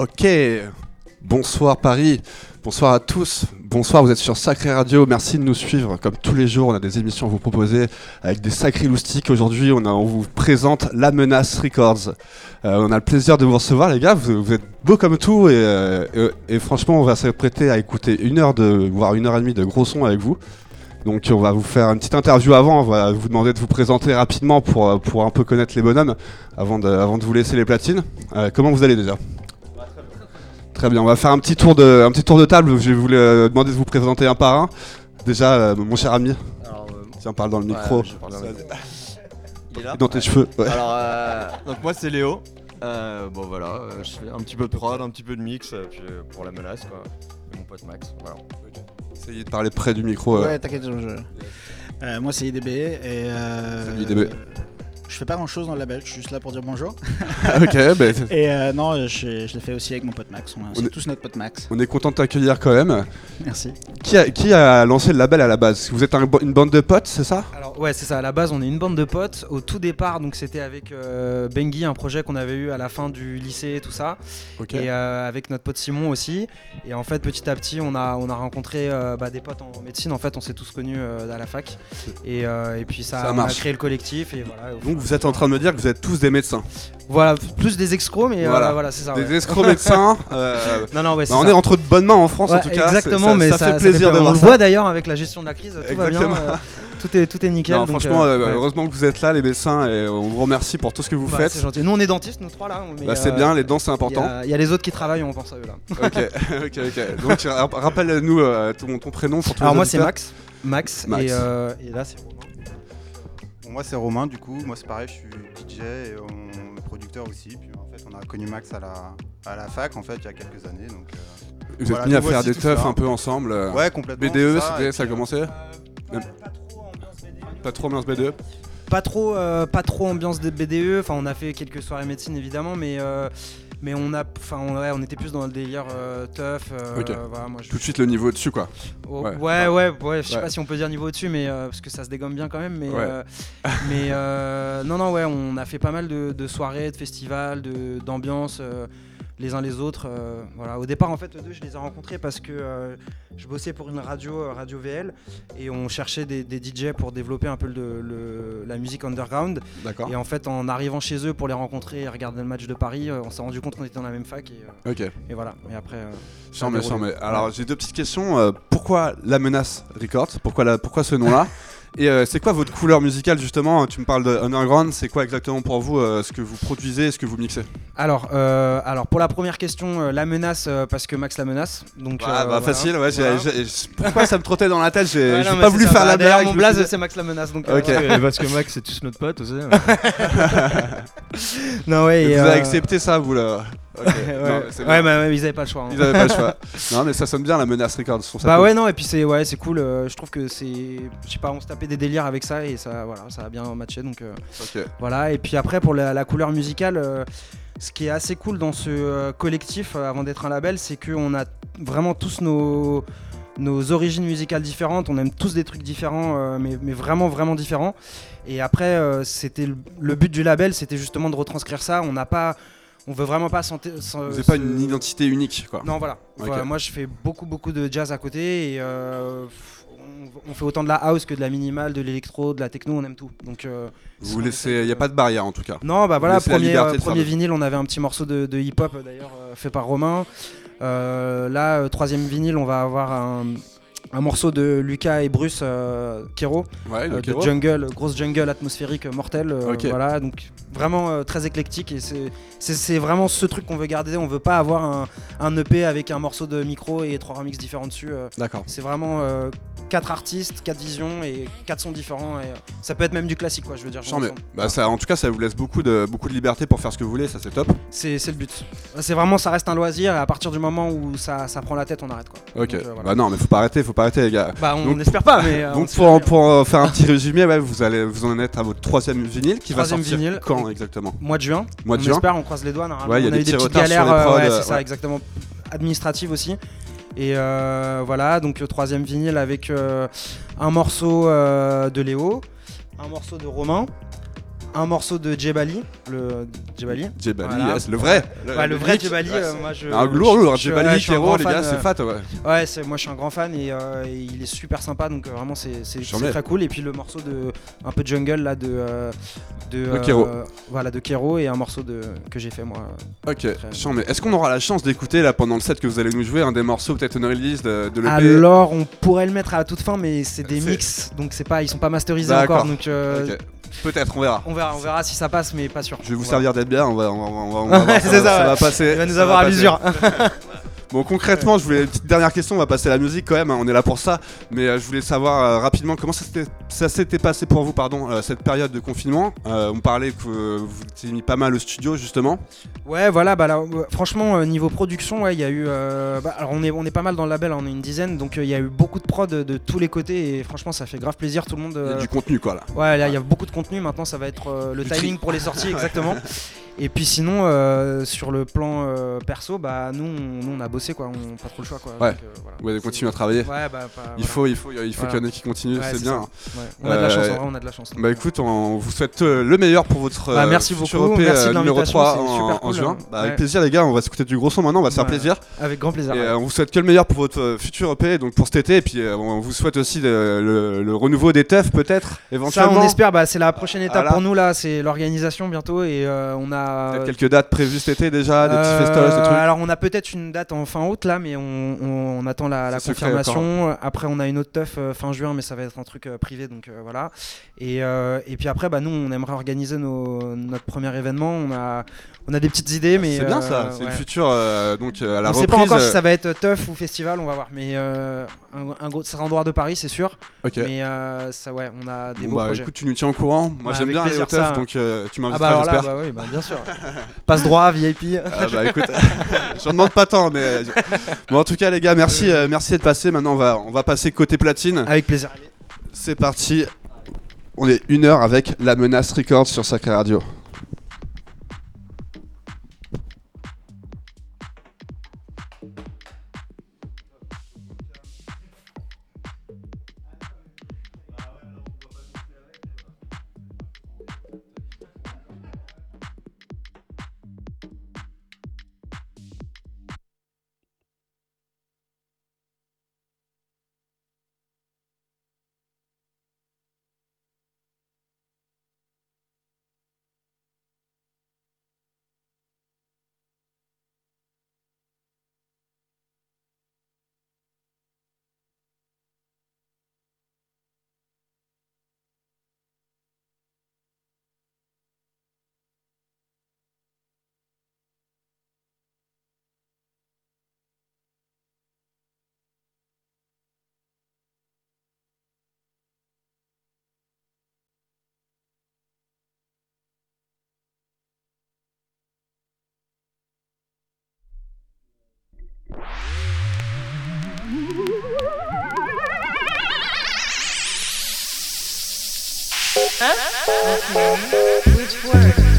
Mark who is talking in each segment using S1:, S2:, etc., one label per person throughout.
S1: Ok, bonsoir Paris, bonsoir à tous, bonsoir, vous êtes sur Sacré Radio, merci de nous suivre. Comme tous les jours, on a des émissions à vous proposer avec des sacrés loustiques. Aujourd'hui, on, vous présente La Menace Records. Euh, on a le plaisir de vous recevoir, les gars, vous, êtes beaux comme tout et, euh, et- franchement, on va s'apprêter à écouter une heure, de, voire une heure et demie de gros sons avec vous. Donc on va vous faire une petite interview avant, on va vous demander de vous présenter rapidement pour, euh, un peu connaître les bonhommes avant de, avant de vous laisser les platines. Comment vous allez déjà? Très bien, on va faire un petit tour de, un petit tour de table. Je vais vous euh, demander de vous présenter un par un. Déjà, euh, mon cher ami,
S2: Alors, euh,
S1: tiens, parle dans le micro.
S2: je parle dans le micro. il est là
S1: dans tes cheveux. ouais.
S2: Alors, euh, donc moi c'est Léo. Euh, bon voilà, euh, je fais un petit peu de prod, un petit peu de mix, puis euh, pour la menace quoi. Et mon pote Max, voilà.
S1: Essayez de parler près du micro. euh.
S3: Ouais, t'inquiète, je. Euh, moi, c'est IDB et. Euh,
S1: Salut, IDB.
S3: Je fais pas grand chose dans le label, je suis juste là pour dire bonjour.
S1: ok, ben,
S3: Et euh, non, je, je l'ai fait aussi avec mon pote Max. On
S1: est-
S3: tous notre pote Max.
S1: on est content de t'accueillir quand même.
S3: Merci.
S1: Qui a, qui a lancé le label à la base? Vous êtes un- une bande de potes, c'est ça?
S4: Alors ouais c'est ça, à la base on est une bande de potes. Au tout départ donc c'était avec euh, Bengi, un projet qu'on avait eu à la fin du lycée et tout ça. Et euh, avec notre pote Simon aussi. Et en fait petit à petit on a, on a rencontré euh, bah, des potes en médecine, en fait on s'est tous connus euh, à la fac. Et, euh, et puis ça,
S1: Ça
S4: on a créé le collectif et voilà. au
S1: Donc vous êtes en train de me dire que vous êtes tous des médecins.
S4: Voilà, plus des excros mais
S1: Voilà.
S4: voilà, voilà c'est ça.
S1: des
S4: ouais.
S1: escrocs médecins. euh,
S4: Non non ouais
S1: bah, on
S4: ça.
S1: est entre de bonnes mains en France en tout cas.
S4: exactement,
S1: ça,
S4: mais
S1: ça,
S4: ça,
S1: fait plaisir de
S4: on
S1: voir
S4: le
S1: ça.
S4: voit d'ailleurs avec la gestion de la crise, tout va bien, euh, tout est tout est nickel.
S1: Non,
S4: donc,
S1: franchement,
S4: euh,
S1: euh,
S4: ouais.
S1: heureusement que vous êtes là, les médecins, et on vous remercie pour tout ce que vous
S4: Bah,
S1: faites.
S4: c'est gentil. Nous on est dentistes, nous trois là.
S1: Bah, c'est
S4: euh,
S1: bien, les dents c'est important.
S4: il y a les autres qui travaillent, on pense à eux là.
S1: ok, ok, ok. Donc ra- rappelle-nous euh, ton, ton prénom pour tous
S4: Alors moi c'est. Max. Max, euh, et là c'est Romain.
S5: Moi c'est Romain du coup, moi c'est pareil, je suis DJ et on est producteur aussi. Puis en fait on a connu Max à la, à la fac en fait il y a quelques années. Donc, euh,
S1: Vous êtes mis à faire des teufs
S5: ça.
S1: un peu ensemble. euh,
S5: ouais complètement.
S1: BDE,
S5: et
S1: ça a commencé Même. Pas trop ambiance BDE
S4: Pas trop, euh, pas trop ambiance de BDE. Enfin on a fait quelques soirées médecine évidemment, mais euh, mais on a, enfin on, ouais, on était plus dans le délire euh, teuf. euh, voilà, moi, je-
S1: Tout de suite le niveau au-dessus quoi.
S4: Oh,
S1: Ouais.
S4: ouais, ouais, ouais, je sais pas si on peut dire niveau au-dessus, mais euh, parce que ça se dégomme bien quand même. Mais, mais non, non, ouais, on a fait pas mal de, de soirées, de festivals, de- d'ambiance les uns les autres. euh, voilà. Au départ, en fait, eux deux, je les ai rencontrés parce que euh, je bossais pour une radio, euh, Radio VL, et on cherchait des, des DJ pour développer un peu le- le- la musique underground.
S1: D'accord.
S4: Et en fait, en arrivant chez eux pour les rencontrer et regarder le match de Paris, on s'est rendu compte qu'on était dans la même fac. Et, voilà. Et après.
S1: Chiant, mais,
S4: déroulé.
S1: mais. Alors j'ai deux petites questions. Pourquoi la menace Records? Pourquoi, la, pourquoi ce nom-là? Et euh, c'est quoi votre couleur musicale justement Tu me parles de underground. C'est quoi exactement pour vous euh, ce que vous produisez, ce que vous mixez?
S4: Alors, euh, alors pour la première question, euh, la menace euh, parce que Max la menace. Donc,
S1: Ah
S4: euh,
S1: bah
S4: voilà.
S1: facile. Ouais. pourquoi ça me trottait dans la tête J'ai
S4: Ouais,
S1: pas voulu
S4: ça.
S1: faire
S4: Bah,
S1: la
S4: D'ailleurs,
S1: blague.
S4: mon blaze c'est Max la menace. Donc, euh,
S1: Ok.
S4: voilà.
S2: Et parce que Max c'est tous notre pote aussi.
S4: non ouais.
S1: Et vous avez accepté ça, vous là?
S4: Ouais,
S1: Non, c'est
S4: ouais,
S1: bien.
S4: bah, ils avaient pas le choix. hein.
S1: Ils avaient pas le choix. Non, mais ça sonne bien la menace Records.
S4: Bah ouais non et puis c'est ouais c'est cool. euh, je trouve que c'est, je sais pas, on se tapait des délires avec ça et ça voilà ça a bien matché donc. euh. Voilà, et puis après pour la, la couleur musicale, euh, ce qui est assez cool dans ce collectif, avant d'être un label, c'est qu'on a vraiment tous nos, nos origines musicales différentes, on aime tous des trucs différents, euh, mais, mais vraiment vraiment différents. Et après, euh, c'était le, le but du label, c'était justement de retranscrire ça. On n'a pas, on veut vraiment pas sentir.
S1: Vous n'avez pas une identité unique, quoi.
S4: Non, voilà. Moi, je fais beaucoup, beaucoup de jazz à côté et euh, on, on fait autant de la house que de la minimale, de l'électro, de la techno, on aime tout. Donc, euh,
S1: Vous laissez, il y a pas de barrière en tout cas.
S4: non, bah voilà, premier, euh, premier vinyle, on avait un petit morceau de, de hip-hop d'ailleurs euh, fait par Romain. Là, troisième vinyle, on va avoir un, un morceau de Lucas et Bruce euh, Kero,
S1: Ouais,
S4: euh, de jungle, grosse jungle atmosphérique mortelle. euh. Voilà, donc vraiment euh, très éclectique et c'est- vraiment ce truc qu'on veut garder. On veut pas avoir un, un EP avec un morceau de micro et trois remixes différents dessus.
S1: D'accord.
S4: c'est vraiment quatre artistes, quatre visions et quatre sons différents. Et, ça peut être même du classique, quoi, je veux dire.
S1: Chant, mais- bah, ça, en tout cas, ça vous laisse beaucoup de, beaucoup de liberté pour faire ce que vous voulez, ça c'est top.
S4: C'est c'est le but. C'est vraiment, ça reste un loisir et à partir du moment où ça, ça prend la tête, on arrête quoi.
S1: Ok.
S4: Donc, voilà.
S1: Bah non, mais faut pas arrêter, faut pas arrêter, les gars.
S4: Bah, on
S1: Donc,
S4: n'espère pas, mais. euh, on
S1: Donc pour, faire un petit résumé, ouais, vous allez vous en êtes à votre troisième vinyle qui
S4: Troisième
S1: va sortir
S4: vinyle.
S1: quand exactement?
S4: Mois de juin.
S1: Mois de
S4: on
S1: juin.
S4: espère, on croise les doigts. normalement.
S1: Ouais, il y a
S4: on
S1: des
S4: a eu des petites galères, euh,
S1: prods,
S4: ouais,
S1: euh,
S4: c'est ça, exactement. Administratives aussi. Et euh, voilà, donc euh, troisième vinyle avec euh, un morceau euh, de Léo, un morceau de Romain, un morceau de Jebali, le Jebali.
S1: Jebali,
S4: Voilà.
S1: yes, le vrai.
S4: Ouais, le vrai. Jebali,
S1: Ouais,
S4: euh,
S1: c'est-
S4: moi je.
S1: Un lourd, lourd.
S4: je-
S1: Jebali, Kero, les gars,
S4: euh,
S1: c'est fat, ouais.
S4: Ouais, c'est- moi je suis un grand fan et, euh, et il est super sympa donc vraiment c'est c'est- c'est très cool. Et puis le morceau de un peu jungle là de euh, de,
S1: De Kero.
S4: voilà de Kero et un morceau de que j'ai fait moi.
S1: Ok, mais est-ce qu'on aura la chance d'écouter là pendant le set que vous allez nous jouer un des morceaux peut-être une release de, de l'EP
S4: Alors on pourrait le mettre à la toute fin mais c'est des
S1: C'est-
S4: mix donc c'est pas ils sont pas masterisés encore donc euh.
S1: Peut-être, on verra.
S4: on verra on verra si ça passe mais pas sûr.
S1: Je vais vous servir d'être bien, on va, on va, on va, on va
S4: Ouais,
S1: voir,
S4: ça, ouais.
S1: va passer.
S4: Il va nous
S1: ça
S4: avoir à l'usure.
S1: Bon, concrètement, je voulais une petite dernière question. On va passer à la musique quand même. hein, On est là pour ça. Mais euh, je voulais savoir euh, rapidement comment ça s'était- ça s'était passé pour vous, pardon, euh, cette période de confinement? Euh, on parlait que euh, vous étiez mis pas mal au studio justement.
S4: Ouais, voilà, bah là, euh, franchement, euh, niveau production, ouais, il y a eu. euh, bah, alors, on est, on est pas mal dans le label, hein, on est une dizaine, donc euh, il y a eu beaucoup de prod de, de tous les côtés, et franchement, ça fait grave plaisir. Tout le monde.
S1: Il y a
S4: euh,
S1: du contenu quoi là.
S4: Ouais, là, il y a beaucoup de contenu. Maintenant, ça va être euh, le
S1: Du
S4: timing pour les sorties, exactement. Et puis, sinon, euh, sur le plan euh, perso, bah, nous, on, nous, on a bossé, quoi. On pas trop le choix, quoi.
S1: Ouais.
S4: Donc, euh, voilà.
S1: Ouais, continuez à travailler.
S4: Ouais, bah, pas-
S1: Il faut, il faut, il faut
S4: Voilà.
S1: qu'il y en ait qui continuent,
S4: Ouais,
S1: c'est bien.
S4: ça. On a de la chance, en vrai, on a de la chance.
S1: Bah écoute, on vous souhaite le meilleur pour votre
S4: Bah, merci
S1: futur
S4: beaucoup,
S1: EP,
S4: merci de
S1: numéro
S4: l'invitation,
S1: 3
S4: c'est
S1: en,
S4: super
S1: en
S4: cool,
S1: juin.
S4: hein.
S1: Bah, avec plaisir les gars, on va s'écouter du gros son maintenant, on va se faire plaisir.
S4: Avec grand plaisir.
S1: Et on vous souhaite que le meilleur pour votre futur EP, donc pour cet été, et puis on vous souhaite aussi le, le- le renouveau des teufs peut-être,
S4: Ça,
S1: éventuellement.
S4: on espère. Bah, c'est la prochaine étape
S1: Voilà.
S4: pour nous là. C'est l'organisation bientôt et on a.
S1: Peut-être quelques dates prévues cet été déjà, des petits
S4: Euh,
S1: festoches, des trucs.
S4: Alors on a peut-être une date en fin août là, mais on, on- on attend la, la
S1: C'est secret
S4: confirmation. Après on a une autre teuf euh, fin juin, mais ça va être un truc euh, privé, donc euh, voilà. Et, euh, et puis après, bah, nous on aimerait organiser nos- notre premier événement. On a, on a des petites idées, mais
S1: C'est bien
S4: euh,
S1: ça, c'est
S4: ouais.
S1: le futur, euh, donc euh, à la
S4: on
S1: reprise.
S4: sait pas encore si
S1: euh,
S4: ça va être teuf ou festival, on va voir. Mais euh, un, un gros, ça sera en dehors de Paris, c'est sûr.
S1: Ok.
S4: Mais euh, ça, ouais, on a des
S1: Bon,
S4: beaux
S1: bah
S4: projets.
S1: écoute, tu nous tiens au courant. Moi
S4: Ouais,
S1: j'aime bien aller au
S4: plaisir,
S1: teuf,
S4: ça.
S1: donc euh, tu
S4: ah
S1: m'inviteras,
S4: bah alors là,
S1: j'espère.
S4: bah oui, bah, bien sûr. Passe droit, VIP.
S1: Ah bah écoute, j'en demande pas tant, mais euh, bon en tout cas les gars, merci, euh, merci d'être passé. Maintenant on va, on va passer côté platine.
S4: Avec plaisir.
S1: C'est parti. On est une heure avec la menace Records sur Sacré Radio.
S6: Which word?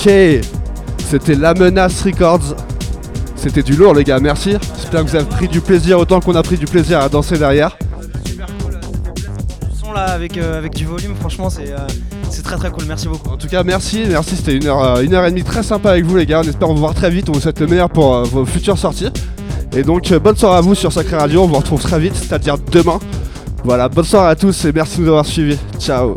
S1: Ok, c'était La Menace Records. C'était du lourd les gars, merci. J'espère que vous avez pris du plaisir autant qu'on a pris du plaisir à danser derrière.
S4: Super cool, du son là avec, euh, avec du volume, franchement c'est euh, c'est très très cool, merci beaucoup.
S1: En tout cas, merci, merci. C'était une heure, euh, une heure et demie très sympa avec vous les gars. On espère vous voir très vite. On vous souhaite le meilleur pour euh, vos futures sorties. Et donc, euh, bonne soirée à vous sur Sacré Radio. On vous retrouve très vite, c'est-à-dire demain. Voilà, bonne soirée à tous et merci de nous avoir suivis. Ciao.